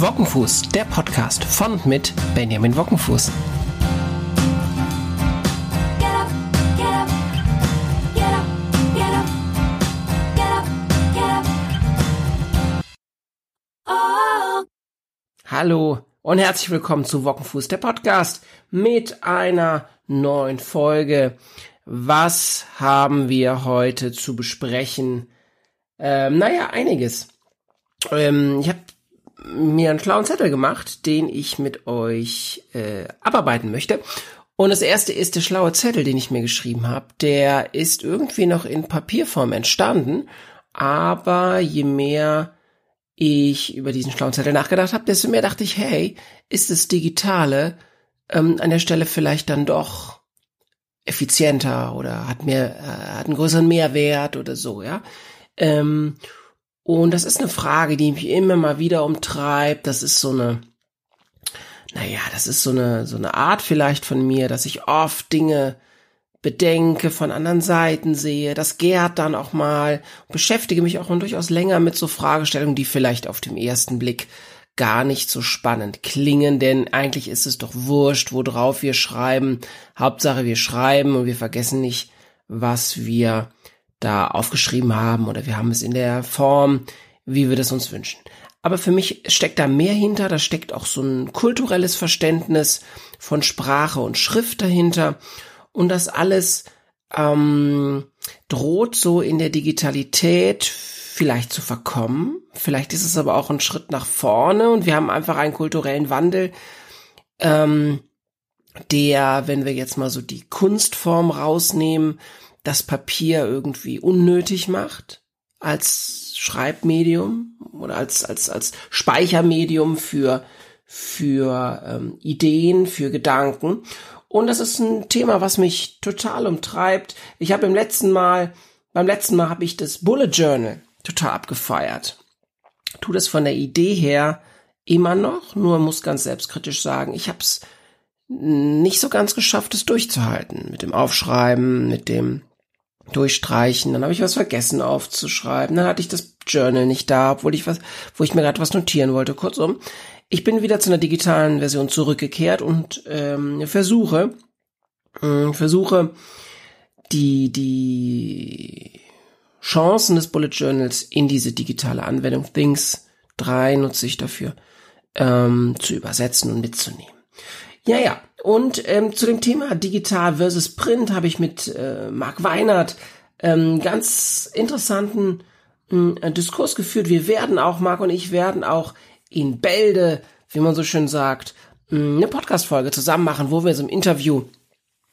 Wockenfuß, der Podcast von und mit Benjamin Wockenfuß. Hallo und herzlich willkommen zu Wockenfuß, der Podcast mit einer neuen Folge. Was haben wir heute zu besprechen? Ähm, naja, einiges. Ähm, ich habe mir einen schlauen Zettel gemacht, den ich mit euch äh, abarbeiten möchte. Und das erste ist der schlaue Zettel, den ich mir geschrieben habe. Der ist irgendwie noch in Papierform entstanden, aber je mehr ich über diesen schlauen Zettel nachgedacht habe, desto mehr dachte ich, hey, ist das Digitale ähm, an der Stelle vielleicht dann doch effizienter oder hat mehr, äh, hat einen größeren Mehrwert oder so, ja. Ähm, und das ist eine Frage, die mich immer mal wieder umtreibt. Das ist so eine, naja, das ist so eine, so eine Art vielleicht von mir, dass ich oft Dinge bedenke, von anderen Seiten sehe, das gärt dann auch mal, beschäftige mich auch durchaus länger mit so Fragestellungen, die vielleicht auf dem ersten Blick gar nicht so spannend klingen, denn eigentlich ist es doch wurscht, worauf wir schreiben. Hauptsache wir schreiben und wir vergessen nicht, was wir da aufgeschrieben haben oder wir haben es in der Form, wie wir das uns wünschen. Aber für mich steckt da mehr hinter, da steckt auch so ein kulturelles Verständnis von Sprache und Schrift dahinter und das alles ähm, droht so in der Digitalität vielleicht zu verkommen. Vielleicht ist es aber auch ein Schritt nach vorne und wir haben einfach einen kulturellen Wandel, ähm, der, wenn wir jetzt mal so die Kunstform rausnehmen, das Papier irgendwie unnötig macht als Schreibmedium oder als als als Speichermedium für für ähm, Ideen, für Gedanken. Und das ist ein Thema, was mich total umtreibt. Ich habe im letzten Mal, beim letzten Mal habe ich das Bullet Journal total abgefeiert. Tu das von der Idee her immer noch, nur muss ganz selbstkritisch sagen, ich habe es nicht so ganz geschafft, es durchzuhalten mit dem Aufschreiben, mit dem durchstreichen, dann habe ich was vergessen aufzuschreiben, dann hatte ich das Journal nicht da, obwohl ich was, wo ich mir gerade was notieren wollte. Kurzum, ich bin wieder zu einer digitalen Version zurückgekehrt und ähm, versuche, äh, versuche die die Chancen des Bullet Journals in diese digitale Anwendung Things 3 nutze ich dafür ähm, zu übersetzen und mitzunehmen. Ja, ja. Und ähm, zu dem Thema Digital versus Print habe ich mit äh, Marc Weinert ähm, ganz interessanten äh, Diskurs geführt. Wir werden auch, Marc und ich werden auch in Bälde, wie man so schön sagt, äh, eine Podcast-Folge zusammen machen, wo wir so im Interview,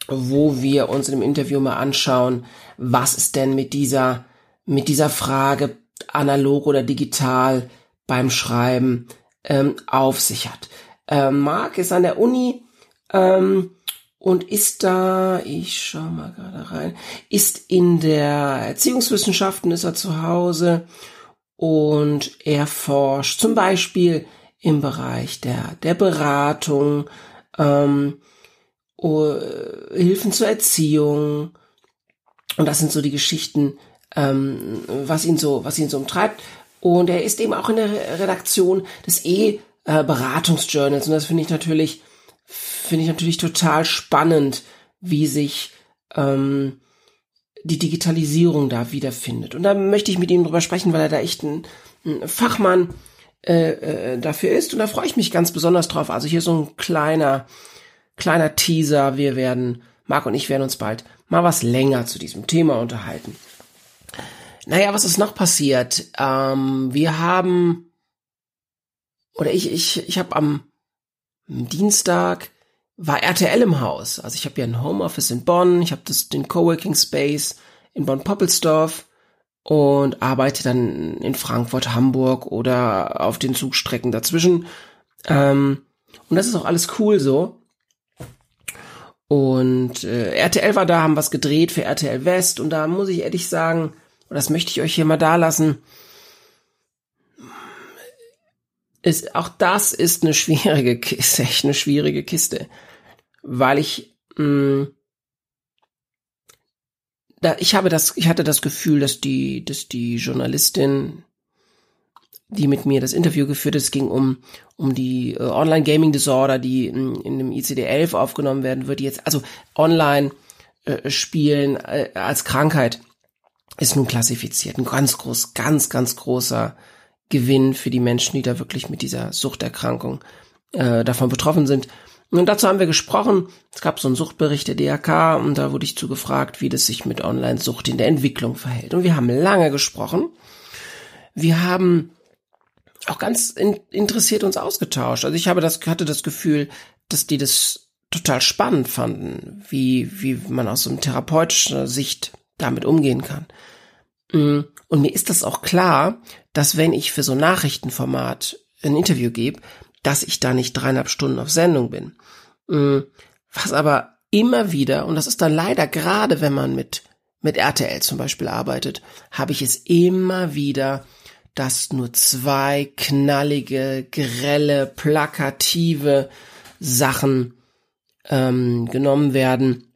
wo wir uns in dem Interview mal anschauen, was ist denn mit dieser, mit dieser Frage analog oder digital beim Schreiben ähm, auf sich hat. Äh, Marc ist an der Uni ähm, und ist da, ich schau mal gerade rein, ist in der Erziehungswissenschaften, ist er zu Hause und er forscht zum Beispiel im Bereich der, der Beratung, ähm, uh, Hilfen zur Erziehung. Und das sind so die Geschichten, ähm, was ihn so, was ihn so umtreibt. Und er ist eben auch in der Redaktion des E-Beratungsjournals. Und das finde ich natürlich finde ich natürlich total spannend, wie sich ähm, die Digitalisierung da wiederfindet. Und da möchte ich mit ihm drüber sprechen, weil er da echt ein, ein Fachmann äh, äh, dafür ist. Und da freue ich mich ganz besonders drauf. Also hier so ein kleiner, kleiner Teaser. Wir werden, Marc und ich werden uns bald mal was länger zu diesem Thema unterhalten. Naja, was ist noch passiert? Ähm, wir haben, oder ich, ich, ich habe am Dienstag war RTL im Haus. Also ich habe ja ein Homeoffice in Bonn, ich habe den Coworking Space in Bonn-Poppelsdorf und arbeite dann in Frankfurt, Hamburg oder auf den Zugstrecken dazwischen. Ähm, und das ist auch alles cool so. Und äh, RTL war da, haben was gedreht für RTL West und da muss ich ehrlich sagen, und das möchte ich euch hier mal da lassen, ist, auch das ist eine schwierige Kiste, echt eine schwierige Kiste, weil ich, mh, mm, da, ich habe das, ich hatte das Gefühl, dass die, dass die Journalistin die mit mir das Interview geführt hat. Es ging um, um die äh, Online-Gaming-Disorder, die in, in dem ICD-11 aufgenommen werden wird. Jetzt, also Online-Spielen äh, äh, als Krankheit ist nun klassifiziert. Ein ganz groß, ganz, ganz großer Gewinn für die Menschen, die da wirklich mit dieser Suchterkrankung äh, davon betroffen sind. Und dazu haben wir gesprochen. Es gab so einen Suchtbericht der DRK und da wurde ich zugefragt, wie das sich mit Online-Sucht in der Entwicklung verhält. Und wir haben lange gesprochen. Wir haben auch ganz in, interessiert uns ausgetauscht. Also ich habe das, hatte das Gefühl, dass die das total spannend fanden, wie, wie man aus so einer therapeutischen Sicht damit umgehen kann. Mm, und mir ist das auch klar, dass wenn ich für so ein Nachrichtenformat ein Interview gebe, dass ich da nicht dreieinhalb Stunden auf Sendung bin. Mm, was aber immer wieder, und das ist dann leider gerade, wenn man mit, mit RTL zum Beispiel arbeitet, habe ich es immer wieder, dass nur zwei knallige, grelle, plakative Sachen ähm, genommen werden.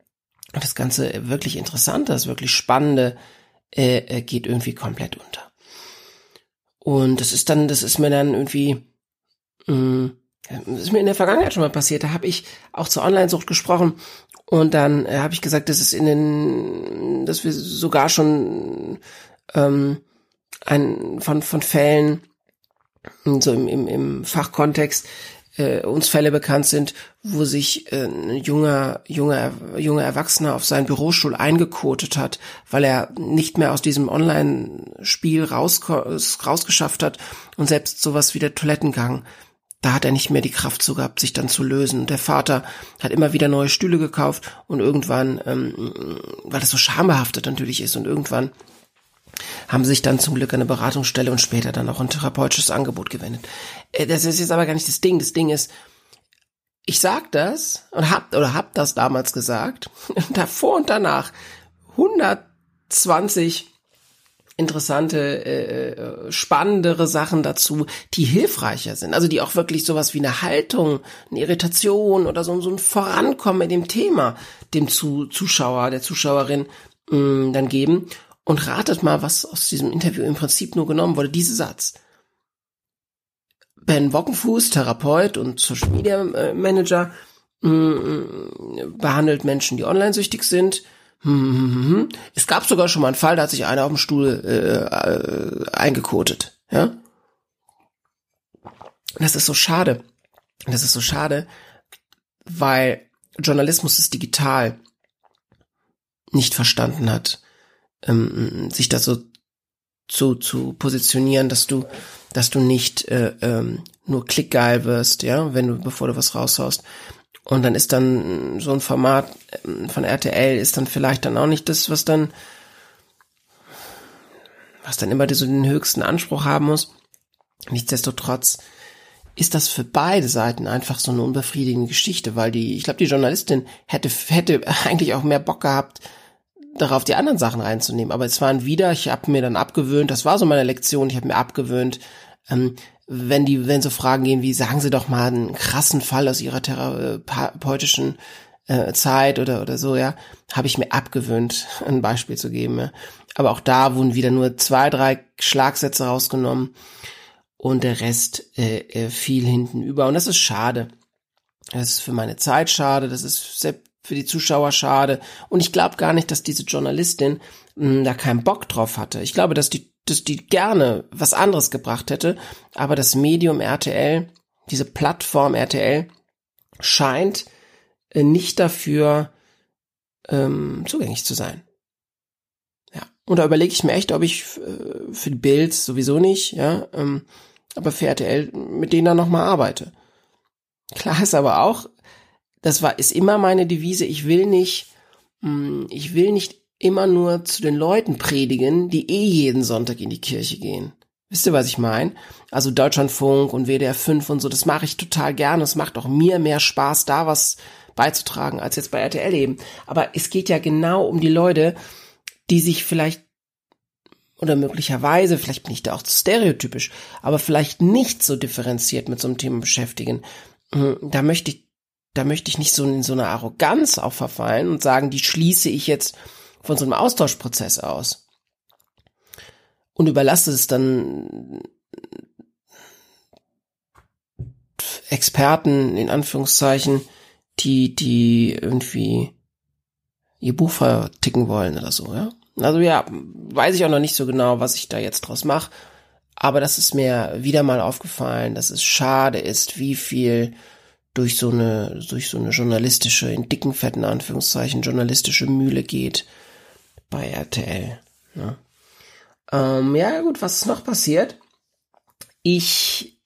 Und das Ganze wirklich Interessante, das wirklich Spannende äh, äh, geht irgendwie komplett unter. Und das ist dann, das ist mir dann irgendwie Mm, das ist mir in der Vergangenheit schon mal passiert. Da habe ich auch zur Online-Sucht gesprochen und dann äh, habe ich gesagt, dass es in den, dass wir sogar schon ähm, ein, von, von Fällen so im, im, im Fachkontext äh, uns Fälle bekannt sind, wo sich äh, ein junger, junger, junger Erwachsener auf seinen Bürostuhl eingekotet hat, weil er nicht mehr aus diesem Online-Spiel raus, rausgeschafft hat und selbst sowas wie der Toilettengang da hat er nicht mehr die Kraft zu gehabt, sich dann zu lösen. Der Vater hat immer wieder neue Stühle gekauft und irgendwann, ähm, weil das so schambehaftet natürlich ist und irgendwann haben sich dann zum Glück eine Beratungsstelle und später dann auch ein therapeutisches Angebot gewendet. Äh, das ist jetzt aber gar nicht das Ding. Das Ding ist, ich sag das und hab oder hab das damals gesagt. Davor und danach 120 interessante, äh, äh, spannendere Sachen dazu, die hilfreicher sind. Also die auch wirklich sowas wie eine Haltung, eine Irritation oder so, so ein Vorankommen in dem Thema dem zu Zuschauer, der Zuschauerin mh, mm, dann geben. Und ratet mal, was aus diesem Interview im Prinzip nur genommen wurde. Dieser Satz. Ben Wockenfuß, Therapeut und Social Media äh, Manager, mh, mm, behandelt Menschen, die online süchtig sind hm, es gab sogar schon mal einen Fall, da hat sich einer auf dem Stuhl äh, äh, eingekotet. Ja, das ist so schade. Das ist so schade, weil Journalismus ist digital nicht verstanden hat, ähm, sich da so zu, zu positionieren, dass du, dass du nicht äh, ähm, nur klickgeil wirst, ja, wenn du, bevor du was raushaust, und dann ist dann so ein Format ähm, von RTL ist dann vielleicht dann auch nicht das, was dann, was dann immer so den höchsten Anspruch haben muss. Nichtsdestotrotz ist das für beide Seiten einfach so eine unbefriedigende Geschichte, weil die, ich glaube, die Journalistin hätte, hätte eigentlich auch mehr Bock gehabt, darauf die anderen Sachen reinzunehmen. Aber es waren wieder, ich habe mir dann abgewöhnt, das war so meine Lektion, ich habe mir abgewöhnt, ähm, wenn die, wenn so Fragen gehen wie, sagen Sie doch mal einen krassen Fall aus Ihrer therapeutischen äh, Zeit oder, oder so, ja, habe ich mir abgewöhnt, ein Beispiel zu geben. Ja. Aber auch da wurden wieder nur zwei, drei Schlagsätze rausgenommen und der Rest äh, äh, fiel hinten über. Und das ist schade. Das ist für meine Zeit schade, das ist für die Zuschauer schade. Und ich glaube gar nicht, dass diese Journalistin mh, hm, da keinen Bock drauf hatte. Ich glaube, dass die dass die gerne was anderes gebracht hätte, aber das Medium RTL, diese Plattform RTL, scheint äh, nicht dafür ähm, zugänglich zu sein. Ja, und da überlege ich mir echt, ob ich äh, für die Bild sowieso nicht, ja, ähm, aber für RTL mit denen dann nochmal arbeite. Klar ist aber auch, das war, ist immer meine Devise, ich will nicht, hm, ich will nicht immer nur zu den Leuten predigen, die eh jeden Sonntag in die Kirche gehen. Wisst ihr, was ich meine? Also Deutschlandfunk und WDR 5 und so, das mache ich total gerne. Es macht auch mir mehr Spaß, da was beizutragen, als jetzt bei RTL eben. Aber es geht ja genau um die Leute, die sich vielleicht oder möglicherweise, vielleicht bin ich da auch zu stereotypisch, aber vielleicht nicht so differenziert mit so einem Thema beschäftigen. Hm, da möchte ich, da möchte ich nicht so in so eine Arroganz auch verfallen und sagen, die schließe ich jetzt von so einem Austauschprozess aus und überlasse es dann Experten, in Anführungszeichen, die, die irgendwie ihr Buch verticken wollen oder so, ja. Also ja, weiß ich auch noch nicht so genau, was ich da jetzt draus mache. Aber das ist mir wieder mal aufgefallen, dass es schade ist, wie viel durch so eine, durch so eine journalistische, in dicken, fetten Anführungszeichen, journalistische Mühle geht bei RTL. Ne? Ähm, ja, gut, was ist noch passiert? Ich,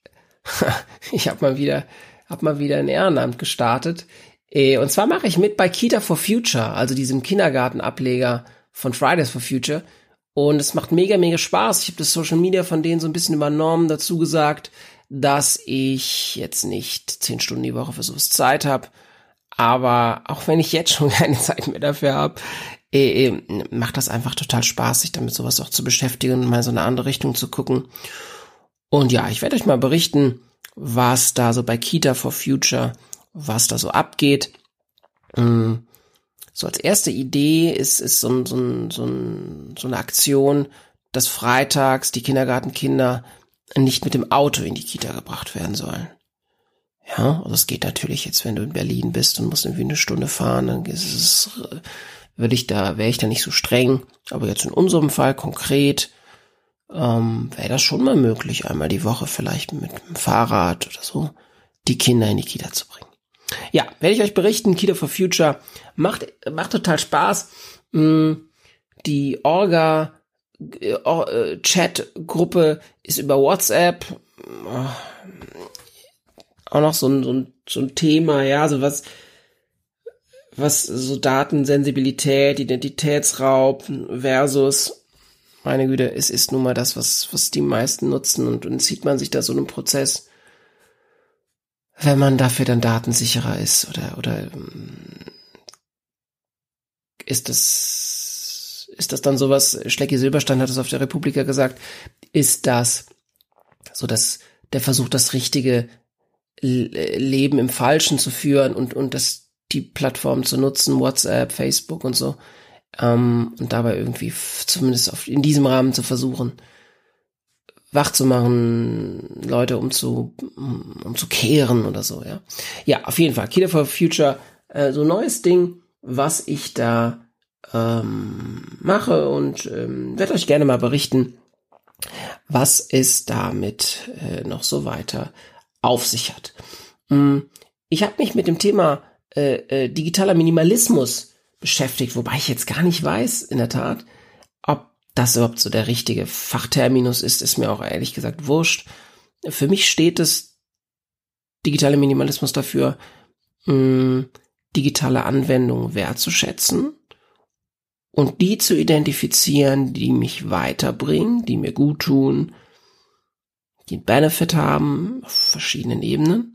ich habe mal wieder, hab mal wieder ein Ehrenamt gestartet. Äh, und zwar mache ich mit bei Kita for Future, also diesem Kindergartenableger von Fridays for Future. Und es macht mega, mega Spaß. Ich habe das Social Media von denen so ein bisschen übernommen, dazu gesagt, dass ich jetzt nicht zehn Stunden die Woche für sowas Zeit habe. Aber auch wenn ich jetzt schon keine Zeit mehr dafür habe, äh, äh, macht das einfach total Spaß, sich damit sowas auch zu beschäftigen und mal so eine andere Richtung zu gucken. Und ja, ich werde euch mal berichten, was da so bei Kita for Future, was da so abgeht. Ähm, so als erste Idee ist, ist so, so, so, so eine Aktion, dass freitags die Kindergartenkinder nicht mit dem Auto in die Kita gebracht werden sollen. Ja, also es geht natürlich jetzt, wenn du in Berlin bist und musst irgendwie eine Stunde fahren, dann ist es, würde ich da, wäre ich da nicht so streng. Aber jetzt in unserem Fall konkret, ähm, wäre das schon mal möglich, einmal die Woche vielleicht mit dem Fahrrad oder so die Kinder in die Kita zu bringen. Ja, werde ich euch berichten. Kita for Future macht, macht total Spaß. Mm, die Orga äh, äh, Chat-Gruppe ist über WhatsApp. Auch noch so ein, so ein, so ein Thema, ja, so was, was so Datensensibilität, Identitätsraub versus, meine Güte, es ist nun mal das, was, was die meisten nutzen und, und sieht man sich da so einen Prozess wenn man dafür dann datensicherer ist oder oder ähm, ist das ist das dann sowas Schlecki Silberstein hat es auf der Republika gesagt ist das so dass der Versuch das richtige Leben im Falschen zu führen und und das die Plattform zu nutzen WhatsApp Facebook und so ähm, und dabei irgendwie zumindest auf, in diesem Rahmen zu versuchen wach zu machen, Leute um zu, um zu kehren oder so, ja. Ja, auf jeden Fall. Kita for Future, äh, so neues Ding, was ich da ähm, mache und ähm, werde euch gerne mal berichten, was es damit äh, noch so weiter auf sich hat. Ähm, ich habe mich mit dem Thema äh, äh, digitaler Minimalismus beschäftigt, wobei ich jetzt gar nicht weiß, in der Tat, ob das überhaupt so der richtige Fachterminus ist, ist mir auch ehrlich gesagt wurscht. Für mich steht es digitale Minimalismus dafür, mh, hm, digitale Anwendungen wertzuschätzen und die zu identifizieren, die mich weiterbringen, die mir gut tun, die einen Benefit haben auf verschiedenen Ebenen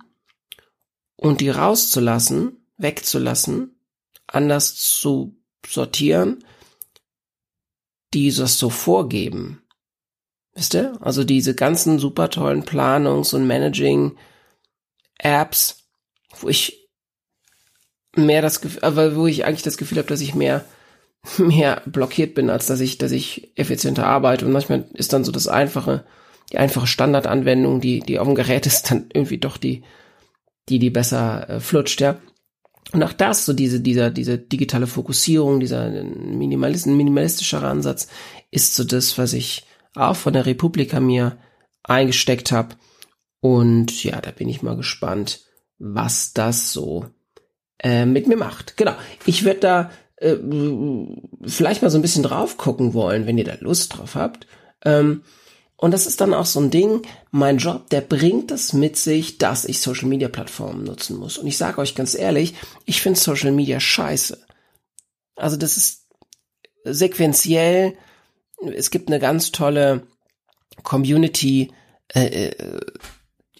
und die rauszulassen, wegzulassen, anders zu sortieren die das so vorgeben. Wisst ihr? Also diese ganzen super tollen Planungs- und Managing-Apps, wo ich mehr das Gefühl, aber wo ich eigentlich das Gefühl habe, dass ich mehr mehr blockiert bin, als dass ich, dass ich effizienter arbeite. Und manchmal ist dann so das einfache, die einfache Standardanwendung, die, die auf dem Gerät ist, dann irgendwie doch die, die, die besser äh, flutscht, ja. Und auch das, so diese, dieser, diese digitale Fokussierung, dieser Minimalist, minimalistischer Ansatz, ist so das, was ich auch von der Republika mir eingesteckt habe. Und ja, da bin ich mal gespannt, was das so äh, mit mir macht. Genau. Ich werde da äh, vielleicht mal so ein bisschen drauf gucken wollen, wenn ihr da Lust drauf habt. Ähm, und das ist dann auch so ein Ding, mein Job, der bringt es mit sich, dass ich Social Media Plattformen nutzen muss. Und ich sage euch ganz ehrlich, ich finde Social Media scheiße. Also das ist sequenziell, es gibt eine ganz tolle Community, äh, äh,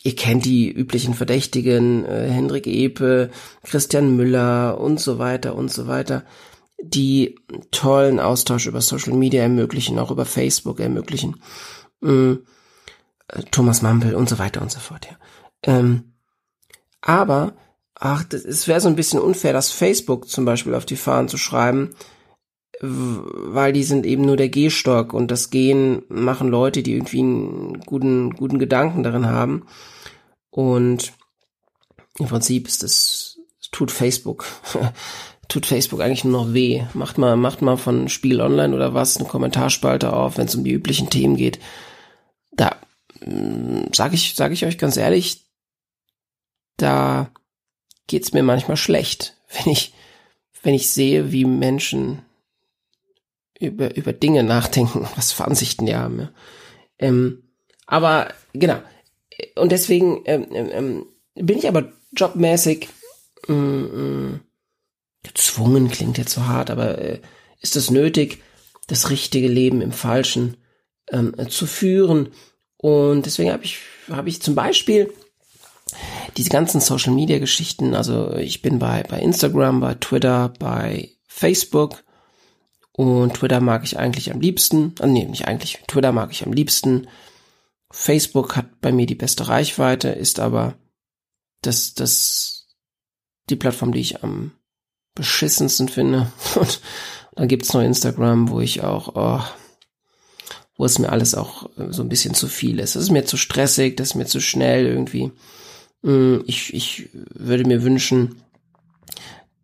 ihr kennt die üblichen Verdächtigen, äh, Hendrik Epe, Christian Müller und so weiter und so weiter, die tollen Austausch über Social Media ermöglichen, auch über Facebook ermöglichen äh, Thomas Mampel und so weiter und so fort. Ja. Ähm, aber, ach, es wäre so ein bisschen unfair, das Facebook zum Beispiel auf die Fahnen zu schreiben, weil die sind eben nur der Gehstock und das Gehen machen Leute, die irgendwie einen guten, guten Gedanken darin haben. Und im Prinzip ist das, tut Facebook, tut Facebook eigentlich nur noch weh. Macht mal, macht mal von Spiel Online oder was eine Kommentarspalte auf, wenn es um die üblichen Themen geht. Da mm, sage ich, sage ich euch ganz ehrlich, da geht's mir manchmal schlecht, wenn ich, wenn ich sehe, wie Menschen über, über Dinge nachdenken, was für Ansichten die haben. Ja. Ähm, aber genau. Und deswegen ähm, ähm, ähm bin ich aber jobmäßig mm, gezwungen, klingt jetzt so hart, aber äh, ist es nötig, das richtige Leben im Falschen ähm, äh, zu führen. Und deswegen habe ich, habe ich zum Beispiel diese ganzen Social Media Geschichten, also ich bin bei, bei Instagram, bei Twitter, bei Facebook und Twitter mag ich eigentlich am liebsten, äh, nee, nicht eigentlich, Twitter mag ich am liebsten. Facebook hat bei mir die beste Reichweite, ist aber das, das, die Plattform, die ich am beschissensten finde. Und dann gibt's noch Instagram, wo ich auch, oh, wo es mir alles auch so ein bisschen zu viel ist. Das ist mir zu stressig, das ist mir zu schnell irgendwie. Mm, ich, ich würde mir wünschen,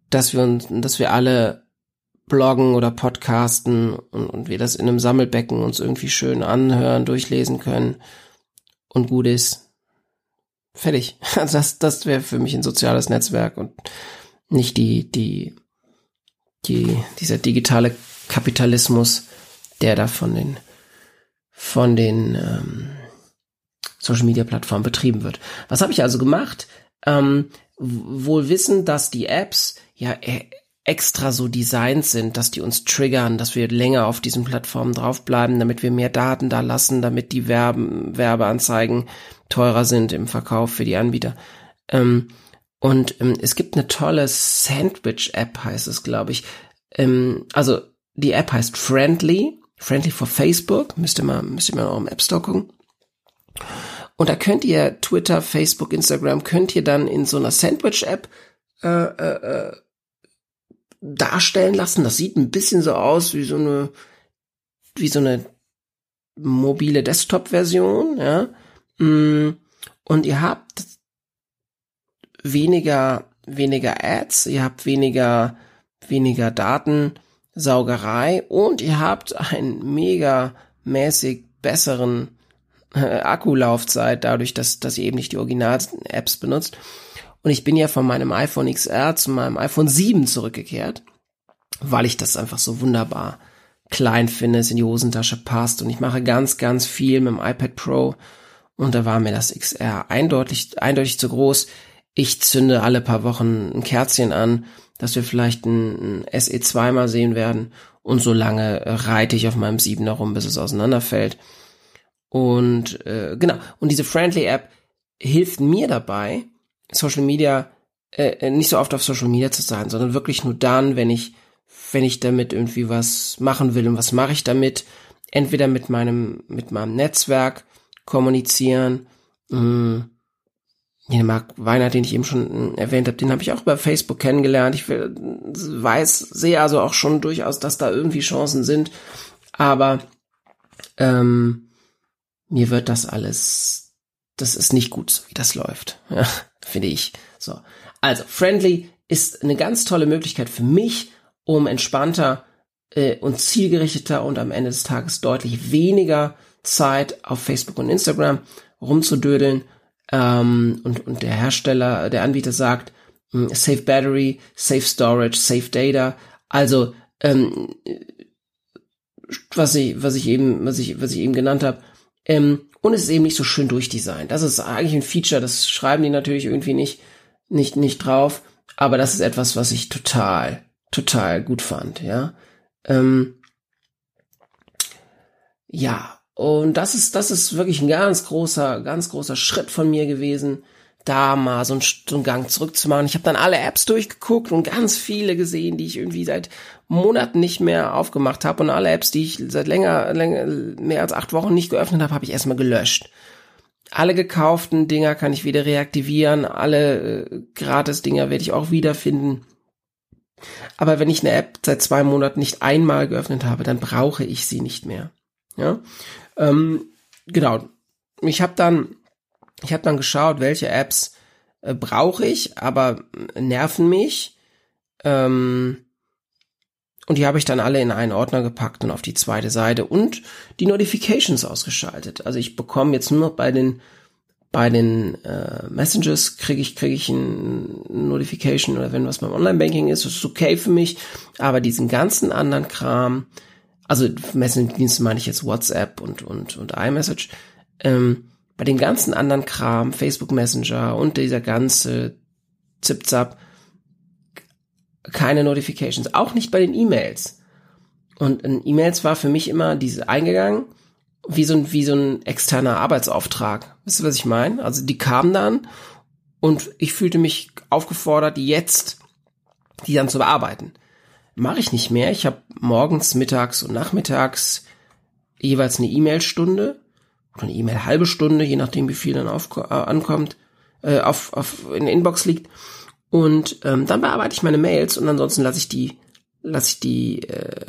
dass wir uns, dass wir alle bloggen oder podcasten und, und wir das in einem Sammelbecken uns irgendwie schön anhören, durchlesen können und gut ist. Fertig. Also das, das wäre für mich ein soziales Netzwerk und nicht die, die, die, dieser digitale Kapitalismus, der da von den, von den ähm, Social Media Plattformen betrieben wird. Was habe ich also gemacht? Ähm, wohl wissen, dass die Apps ja e, extra so designt sind, dass die uns triggern, dass wir länger auf diesen Plattformen draufbleiben, damit wir mehr Daten da lassen, damit die Werben, Werbeanzeigen teurer sind im Verkauf für die Anbieter. Ähm, und ähm, es gibt eine tolle Sandwich-App, heißt es, glaube ich. Ähm, also die App heißt Friendly, Friendly for Facebook. Müsst ihr mal, müsst ihr mal auch im App Store gucken. Und da könnt ihr Twitter, Facebook, Instagram, könnt ihr dann in so einer Sandwich-App äh, äh, äh, darstellen lassen. Das sieht ein bisschen so aus wie so eine, wie so eine mobile Desktop-Version, ja. Mm, und ihr habt weniger, weniger Ads, ihr habt weniger, weniger Datensaugerei und ihr habt einen mega mäßig besseren äh, Akkulaufzeit dadurch, dass, dass ihr eben nicht die Original-Apps benutzt. Und ich bin ja von meinem iPhone XR zu meinem iPhone 7 zurückgekehrt, weil ich das einfach so wunderbar klein finde, es in die Hosentasche passt. Und ich mache ganz, ganz viel mit dem iPad Pro. Und da war mir das XR eindeutig, eindeutig zu groß. Ich zünde alle paar Wochen ein Kerzchen an, dass wir vielleicht ein, ein SE2 mal sehen werden. Und so lange reite ich auf meinem 7 herum, bis es auseinanderfällt. Und äh, genau, und diese Friendly App hilft mir dabei, Social Media äh, nicht so oft auf Social Media zu sein, sondern wirklich nur dann, wenn ich wenn ich damit irgendwie was machen will und was mache ich damit? Entweder mit meinem mit meinem Netzwerk kommunizieren, mh, mm, den Marc Weiner, den ich eben schon erwähnt habe, den habe ich auch über Facebook kennengelernt. Ich weiß, sehe also auch schon durchaus, dass da irgendwie Chancen sind. Aber ähm, mir wird das alles, das ist nicht gut, so wie das läuft. Ja, finde ich. So. Also, Friendly ist eine ganz tolle Möglichkeit für mich, um entspannter äh, und zielgerichteter und am Ende des Tages deutlich weniger Zeit auf Facebook und Instagram rumzudödeln ähm, und, und der Hersteller, der Anbieter sagt, hm, Safe Battery, Safe Storage, Safe Data. Also ähm, was ich, was ich eben, was ich, was ich eben genannt habe. Ähm, und es ist eben nicht so schön durchdesignt. Das ist eigentlich ein Feature, das schreiben die natürlich irgendwie nicht, nicht, nicht drauf. Aber das ist etwas, was ich total, total gut fand, ja. Ähm, ja, und das ist, das ist wirklich ein ganz großer, ganz großer Schritt von mir gewesen, da mal so einen, so einen Gang zurückzumachen. Ich habe dann alle Apps durchgeguckt und ganz viele gesehen, die ich irgendwie seit Monaten nicht mehr aufgemacht habe. Und alle Apps, die ich seit länger, länger mehr als acht Wochen nicht geöffnet habe, habe ich erstmal gelöscht. Alle gekauften Dinger kann ich wieder reaktivieren, alle äh, Gratis-Dinger werde ich auch wiederfinden. Aber wenn ich eine App seit zwei Monaten nicht einmal geöffnet habe, dann brauche ich sie nicht mehr. Ja, ähm, genau. Ich habe dann, ich habe dann geschaut, welche Apps äh, brauche ich, aber nerven mich. Ähm, und die habe ich dann alle in einen Ordner gepackt und auf die zweite Seite und die Notifications ausgeschaltet. Also ich bekomme jetzt nur noch bei den bei den äh, Messengers kriege ich kriege ich ein Notification oder wenn was beim Online-Banking ist, ist okay für mich. Aber diesen ganzen anderen Kram, also Messaging-Dienste meine ich jetzt WhatsApp und und und iMessage, ähm, bei den ganzen anderen Kram, Facebook Messenger und dieser ganze Zip-Zap, keine Notifications, auch nicht bei den E-Mails. Und in E-Mails war für mich immer diese eingegangen, wie so ein, wie so ein externer Arbeitsauftrag. Wisst ihr, was ich meine? Also die kamen dann und ich fühlte mich aufgefordert, jetzt die dann zu bearbeiten. Mache ich nicht mehr. Ich habe morgens, mittags und nachmittags jeweils eine E-Mail-Stunde eine E-Mail halbe Stunde, je nachdem wie viel dann auf, äh, ankommt, äh, auf, auf in der Inbox liegt. Und ähm, dann bearbeite ich meine Mails und ansonsten lasse ich die, lasse ich die, äh,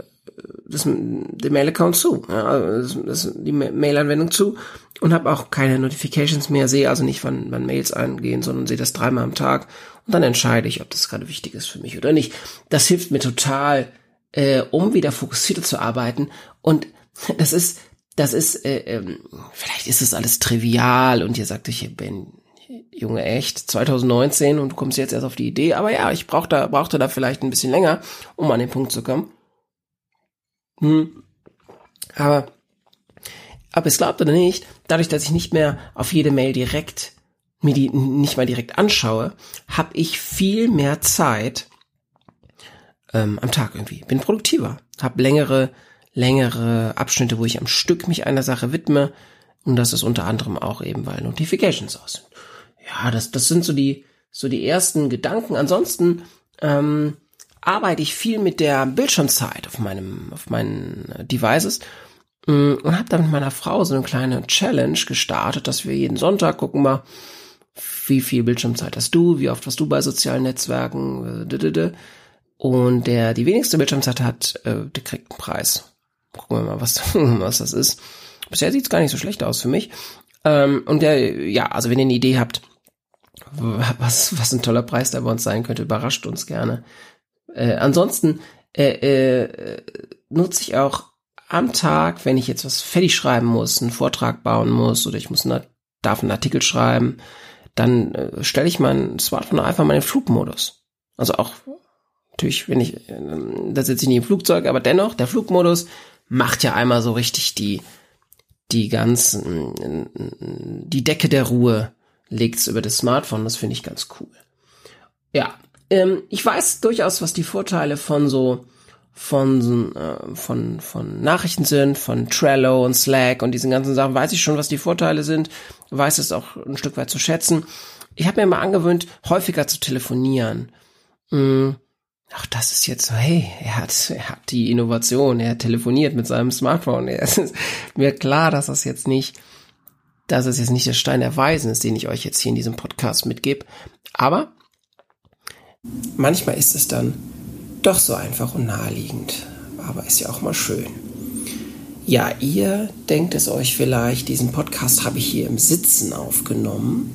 das, den Mail-Account zu, ja, das, das, die Mail-Anwendung zu und habe auch keine Notifications mehr, sehe also nicht, wann, wann Mails eingehen, sondern sehe das dreimal am Tag und dann entscheide ich, ob das gerade wichtig ist für mich oder nicht. Das hilft mir total, äh, um wieder fokussierter zu arbeiten und das ist, das ist, äh, äh, vielleicht ist es alles trivial und ihr sagt, ich bin Junge, echt, 2019 und du kommst jetzt erst auf die Idee. Aber ja, ich brauchte, brauchte da vielleicht ein bisschen länger, um an den Punkt zu kommen. Hm. Aber, aber es glaubt oder nicht, dadurch, dass ich nicht mehr auf jede Mail direkt, mir die nicht mal direkt anschaue, habe ich viel mehr Zeit ähm, am Tag irgendwie. Bin produktiver, habe längere, längere Abschnitte, wo ich am Stück mich einer Sache widme. Und das ist unter anderem auch eben, weil Notifications aus sind ja, das, das sind so die, so die ersten Gedanken. Ansonsten ähm, arbeite ich viel mit der Bildschirmzeit auf meinem, auf meinen Devices mm, und habe da mit meiner Frau so eine kleine Challenge gestartet, dass wir jeden Sonntag gucken mal, wie viel Bildschirmzeit hast du, wie oft warst du bei sozialen Netzwerken, äh, und der die wenigste Bildschirmzeit hat, äh, der kriegt einen Preis. Gucken wir mal, was, was das ist. Bisher sieht's gar nicht so schlecht aus für mich. Ähm, und der, ja, also wenn ihr eine Idee habt, was, was ein toller Preis da bei uns sein könnte, überrascht uns gerne. Äh, ansonsten äh, äh, nutze ich auch am Tag, wenn ich jetzt was fertig schreiben muss, einen Vortrag bauen muss oder ich muss eine, darf einen Artikel schreiben, dann äh, stelle ich mein Smartphone einfach mal in den Flugmodus. Also auch natürlich, wenn ich, äh, da sitze ich nicht im Flugzeug, aber dennoch, der Flugmodus macht ja einmal so richtig die, die ganzen, die Decke der Ruhe legt's über das Smartphone. Das finde ich ganz cool. Ja, ähm, ich weiß durchaus, was die Vorteile von so von äh, von von Nachrichten sind, von Trello und Slack und diesen ganzen Sachen. Weiß ich schon, was die Vorteile sind. Weiß es auch ein Stück weit zu schätzen. Ich habe mir mal angewöhnt, häufiger zu telefonieren. Hm. Ach, das ist jetzt so, hey, er hat, er hat die Innovation, er telefoniert mit seinem Smartphone. Es ist mir klar, dass das jetzt nicht dass es jetzt nicht der Stein der Weisen ist, den ich euch jetzt hier in diesem Podcast mitgebe. Aber manchmal ist es dann doch so einfach und naheliegend. Aber ist ja auch mal schön. Ja, ihr denkt es euch vielleicht, diesen Podcast habe ich hier im Sitzen aufgenommen.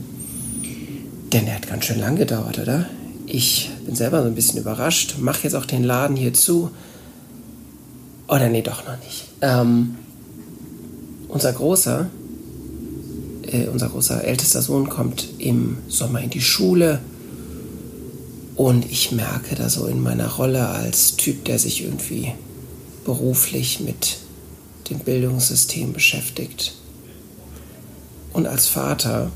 Denn er hat ganz schön lang gedauert, oder? Ich bin selber so ein bisschen überrascht. Mach jetzt auch den Laden hier zu. Oder nee, doch noch nicht. Ähm, unser Großer, äh, unser großer ältester Sohn kommt im Sommer in die Schule und ich merke da so in meiner Rolle als Typ, der sich irgendwie beruflich mit dem Bildungssystem beschäftigt und als Vater,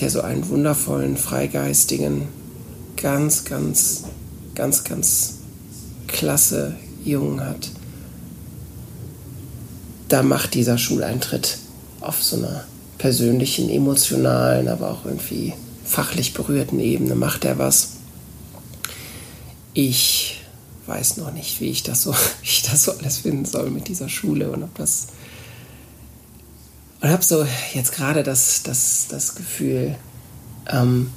der so einen wundervollen, freigeistigen, ganz, ganz, ganz, ganz klasse Jungen hat, da macht dieser Schuleintritt auf so einer persönlichen, emotionalen, aber auch irgendwie fachlich berührten Ebene macht er was. Ich weiß noch nicht, wie ich das so, ich das so alles finden soll mit dieser Schule und ob das und habe so jetzt gerade das, das, das Gefühl, ähm,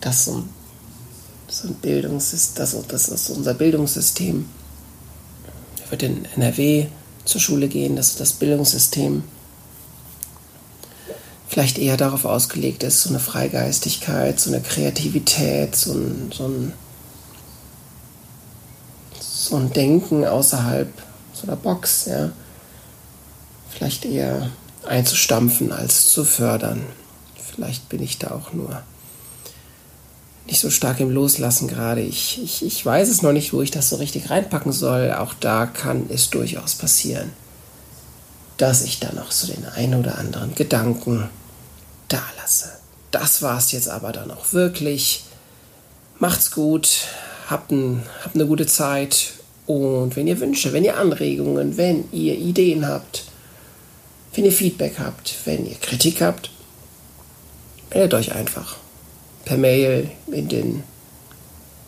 dass so ein, so ein Bildungssystem, das, das ist unser Bildungssystem, er wird in NRW zur Schule gehen, dass das Bildungssystem vielleicht eher darauf ausgelegt ist, so eine Freigeistigkeit, so eine Kreativität, so ein, so ein, so ein Denken außerhalb so einer Box, ja. Vielleicht eher einzustampfen als zu fördern. Vielleicht bin ich da auch nur nicht so stark im Loslassen gerade. Ich, ich, ich weiß es noch nicht, wo ich das so richtig reinpacken soll. Auch da kann es durchaus passieren, dass ich da noch so den einen oder anderen Gedanken da lasse. Das war es jetzt aber dann auch wirklich. Macht's gut, habt, ein, habt eine gute Zeit und wenn ihr Wünsche, wenn ihr Anregungen, wenn ihr Ideen habt, wenn ihr Feedback habt, wenn ihr Kritik habt, meldet euch einfach per Mail in den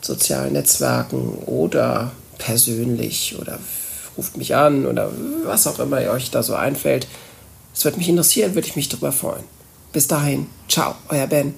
sozialen Netzwerken oder persönlich oder ruft mich an oder was auch immer euch da so einfällt. Es würde mich interessieren, würde ich mich darüber freuen. Bis dahin, ciao, euer Ben.